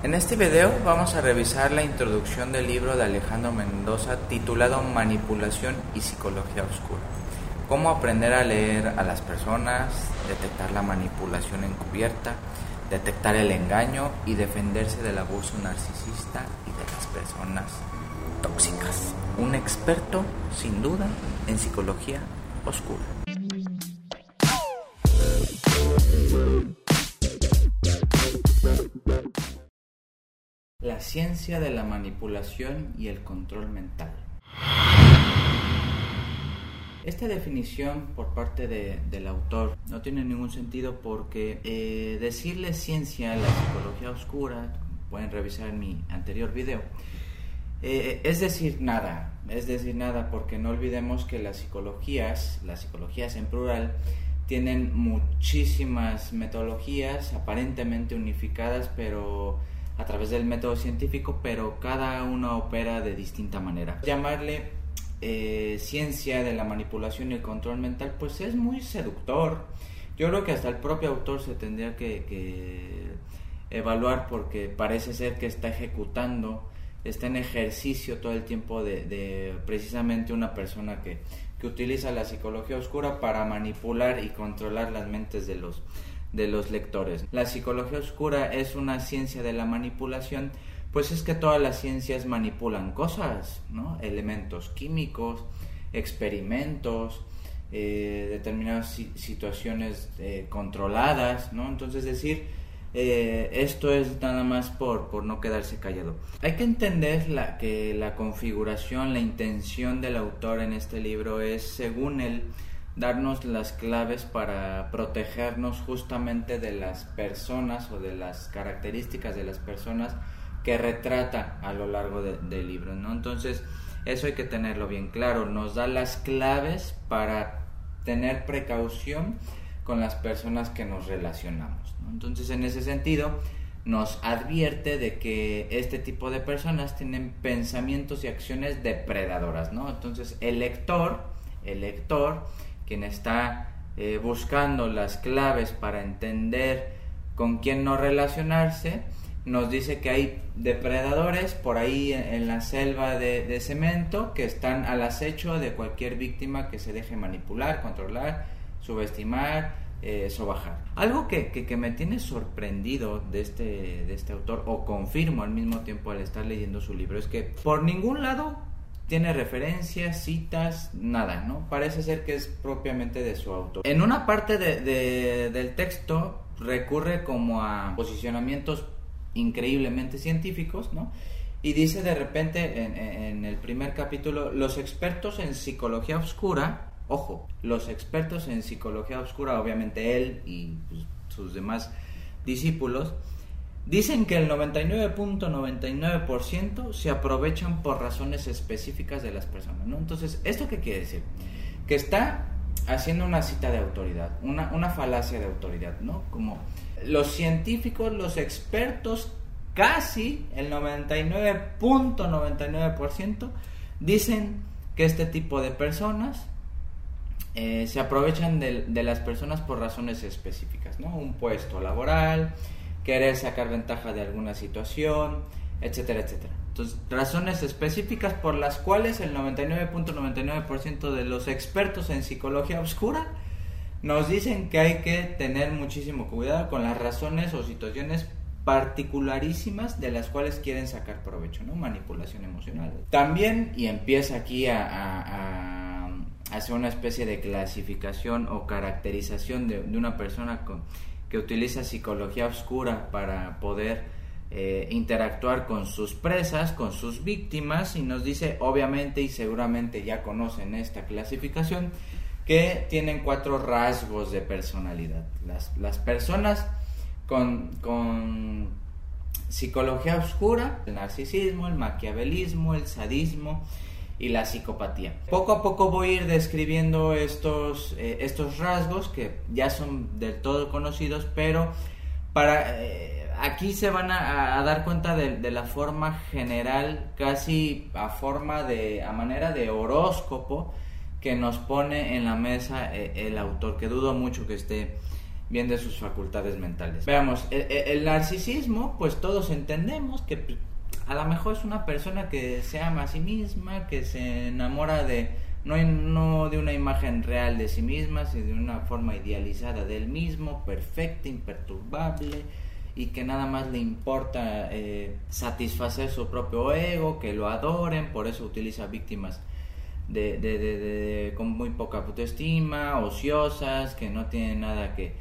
En este video vamos a revisar la introducción del libro de Alejandro Mendoza titulado Manipulación y Psicología Oscura. Cómo aprender a leer a las personas, detectar la manipulación encubierta, detectar el engaño y defenderse del abuso narcisista y de las personas tóxicas. Un experto, sin duda, en psicología oscura. Ciencia de la manipulación y el control mental. Esta definición por parte del autor no tiene ningún sentido porque eh, decirle ciencia a la psicología oscura, pueden revisar mi anterior video, eh, es decir nada, es decir nada porque no olvidemos que las psicologías, las psicologías en plural, tienen muchísimas metodologías aparentemente unificadas, pero a través del método científico, pero cada una opera de distinta manera. Llamarle eh, ciencia de la manipulación y el control mental, pues es muy seductor. Yo creo que hasta el propio autor se tendría que, evaluar porque parece ser que está ejecutando, está en ejercicio todo el tiempo de, precisamente una persona que, que utiliza la psicología oscura para manipular y controlar las mentes de los, de los lectores. La psicología oscura es una ciencia de la manipulación, pues es que todas las ciencias manipulan cosas, ¿no? Elementos químicos, experimentos, eh, determinadas situaciones eh, controladas, ¿no? Entonces decir, eh, esto es nada más por, por no quedarse callado. Hay que entender la, que la configuración, la intención del autor en este libro es, según él, darnos las claves para protegernos justamente de las personas o de las características de las personas que retrata a lo largo del libro, ¿no? Entonces, eso hay que tenerlo bien claro, nos da las claves para tener precaución con las personas que nos relacionamos, Entonces, en ese sentido, nos advierte de que este tipo de personas tienen pensamientos y acciones depredadoras, ¿no? Entonces, el lector, el lector quien está eh, buscando las claves para entender con quién no relacionarse, nos dice que hay depredadores por ahí en, la selva de, cemento que están al acecho de cualquier víctima que se deje manipular, controlar, subestimar, eh, sobajar. Algo que, que, me tiene sorprendido de este, de este autor, o confirmo al mismo tiempo al estar leyendo su libro, es que por ningún lado tiene referencias, citas, nada, ¿no? Parece ser que es propiamente de su autor. En una parte de, del texto recurre como a posicionamientos increíblemente científicos, ¿no? Y dice de repente en, el primer capítulo, los expertos en psicología oscura, ojo, los expertos en psicología oscura, obviamente él y pues, sus demás discípulos, Dicen que el 99.99% se aprovechan por razones específicas de las personas, ¿no? Entonces, ¿esto qué quiere decir? Que está haciendo una cita de autoridad, una, una falacia de autoridad, ¿no? Como los científicos, los expertos, casi el 99.99% dicen que este tipo de personas eh, se aprovechan de, de las personas por razones específicas, ¿no? Un puesto laboral, querer sacar ventaja de alguna situación, etcétera, etcétera. Entonces, razones específicas por las cuales el 99.99% de los expertos en psicología oscura nos dicen que hay que tener muchísimo cuidado con las razones o situaciones particularísimas de las cuales quieren sacar provecho, ¿no? Manipulación emocional. También, y empieza aquí a, a, hacer una especie de clasificación o caracterización de, de una persona con que utiliza psicología oscura para poder eh, interactuar con sus presas, con sus víctimas y nos dice obviamente y seguramente ya conocen esta clasificación que tienen cuatro rasgos de personalidad. Las, las personas con, con psicología oscura, el narcisismo, el maquiavelismo, el sadismo, y la psicopatía. Poco a poco voy a ir describiendo estos, eh, estos rasgos que ya son del todo conocidos, pero para eh, aquí se van a, dar cuenta de, la forma general, casi a forma de, a manera de horóscopo que nos pone en la mesa eh, el autor, que dudo mucho que esté bien de sus facultades mentales. Veamos, el, narcisismo, pues todos entendemos que a lo mejor es una persona que se ama a sí misma, que se enamora de no, no de una imagen real de sí misma, sino de una forma idealizada del mismo, perfecta, imperturbable, y que nada más le importa eh, satisfacer su propio ego, que lo adoren, por eso utiliza víctimas de, de, de, con muy poca autoestima, ociosas, que no tienen nada que,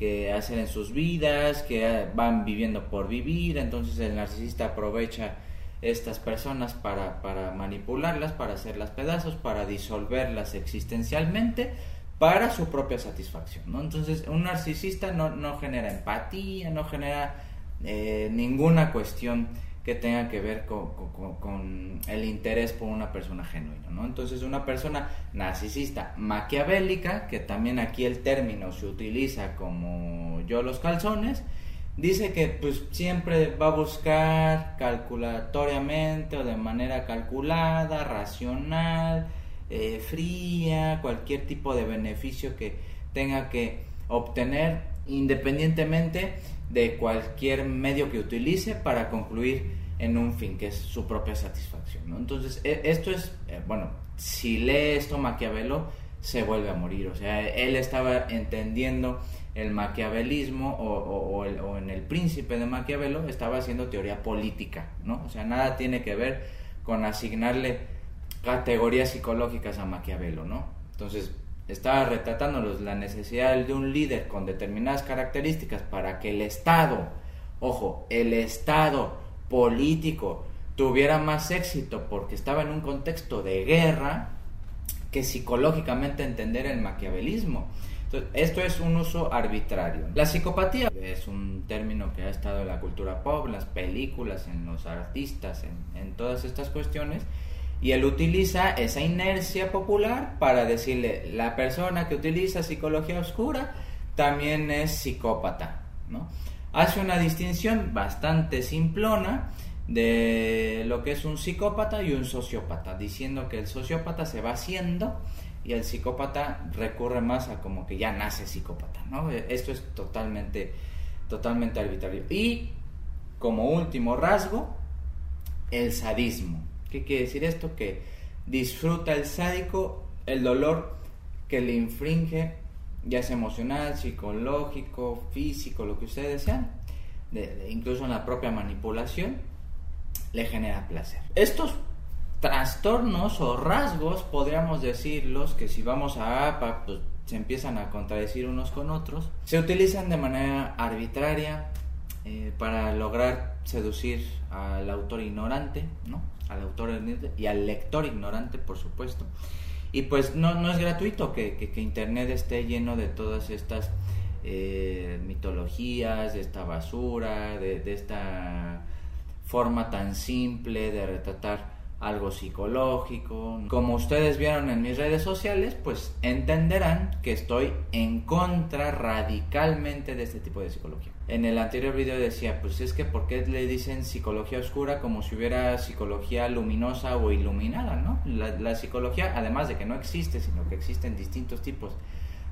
que hacer en sus vidas, que van viviendo por vivir, entonces el narcisista aprovecha estas personas para, para manipularlas, para hacerlas pedazos, para disolverlas existencialmente, para su propia satisfacción. ¿no? Entonces, un narcisista no, no genera empatía, no genera eh, ninguna cuestión que tenga que ver con, el interés por una persona genuina. ¿no? Entonces, una persona narcisista maquiavélica, que también aquí el término se utiliza como yo los calzones, dice que pues siempre va a buscar calculatoriamente o de manera calculada, racional, eh, fría, cualquier tipo de beneficio que tenga que obtener independientemente de cualquier medio que utilice para concluir en un fin que es su propia satisfacción. Entonces, e, esto es, eh, bueno, si lee esto Maquiavelo, se vuelve a morir. O sea, él estaba entendiendo el maquiavelismo o, o, en el príncipe de Maquiavelo estaba haciendo teoría política, ¿no? O sea, nada tiene que ver con asignarle categorías psicológicas a Maquiavelo, ¿no? Entonces, estaba retratándolos la necesidad de un líder con determinadas características para que el Estado, ojo, el Estado político tuviera más éxito porque estaba en un contexto de guerra que psicológicamente entender el maquiavelismo. Entonces, esto es un uso arbitrario. La psicopatía es un término que ha estado en la cultura pop, las películas, en los artistas, en, en todas estas cuestiones y él utiliza esa inercia popular para decirle, la persona que utiliza psicología oscura también es psicópata, ¿no? Hace una distinción bastante simplona de lo que es un psicópata y un sociópata, diciendo que el sociópata se va haciendo y el psicópata recurre más a como que ya nace psicópata, ¿no? Esto es totalmente, totalmente arbitrario. Y como último rasgo, el sadismo. ¿Qué quiere decir esto? Que disfruta el sádico el dolor que le infringe, ya sea emocional, psicológico, físico, lo que ustedes desean, incluso en la propia manipulación, le genera placer. Estos trastornos o rasgos, podríamos decirlos, que si vamos a APA, pues se empiezan a contradecir unos con otros, se utilizan de manera arbitraria eh, para lograr seducir al autor ignorante, ¿no? al autor y al lector ignorante, por supuesto. Y pues no, no es gratuito que, que, Internet esté lleno de todas estas eh, mitologías, de esta basura, de, de esta forma tan simple de retratar algo psicológico. Como ustedes vieron en mis redes sociales, pues entenderán que estoy en contra radicalmente de este tipo de psicología. En el anterior video decía, pues es que ¿por qué le dicen psicología oscura como si hubiera psicología luminosa o iluminada, no? La, psicología, además de que no existe, sino que existen distintos tipos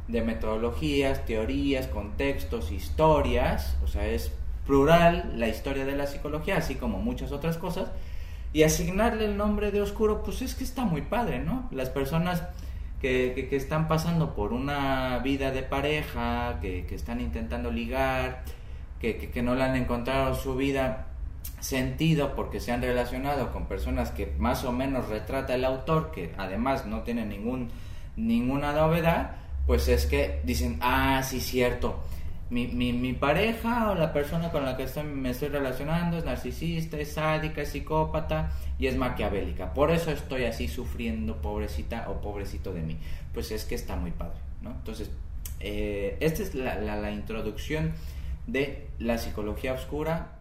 de metodologías, teorías, contextos, historias, o sea, es plural la historia de la psicología, así como muchas otras cosas, y asignarle el nombre de oscuro, pues es que está muy padre, ¿no? Las personas que, que, están pasando por una vida de pareja, que, que están intentando ligar, que, que, no le han encontrado su vida sentido porque se han relacionado con personas que más o menos retrata el autor, que además no tiene ningún, ninguna novedad, pues es que dicen, ah, sí, cierto, mi, mi, mi, pareja o la persona con la que estoy, me estoy relacionando es narcisista, es sádica, es psicópata y es maquiavélica. Por eso estoy así sufriendo, pobrecita o pobrecito de mí. Pues es que está muy padre, ¿no? Entonces, eh, esta es la, la, la introducción de la psicología oscura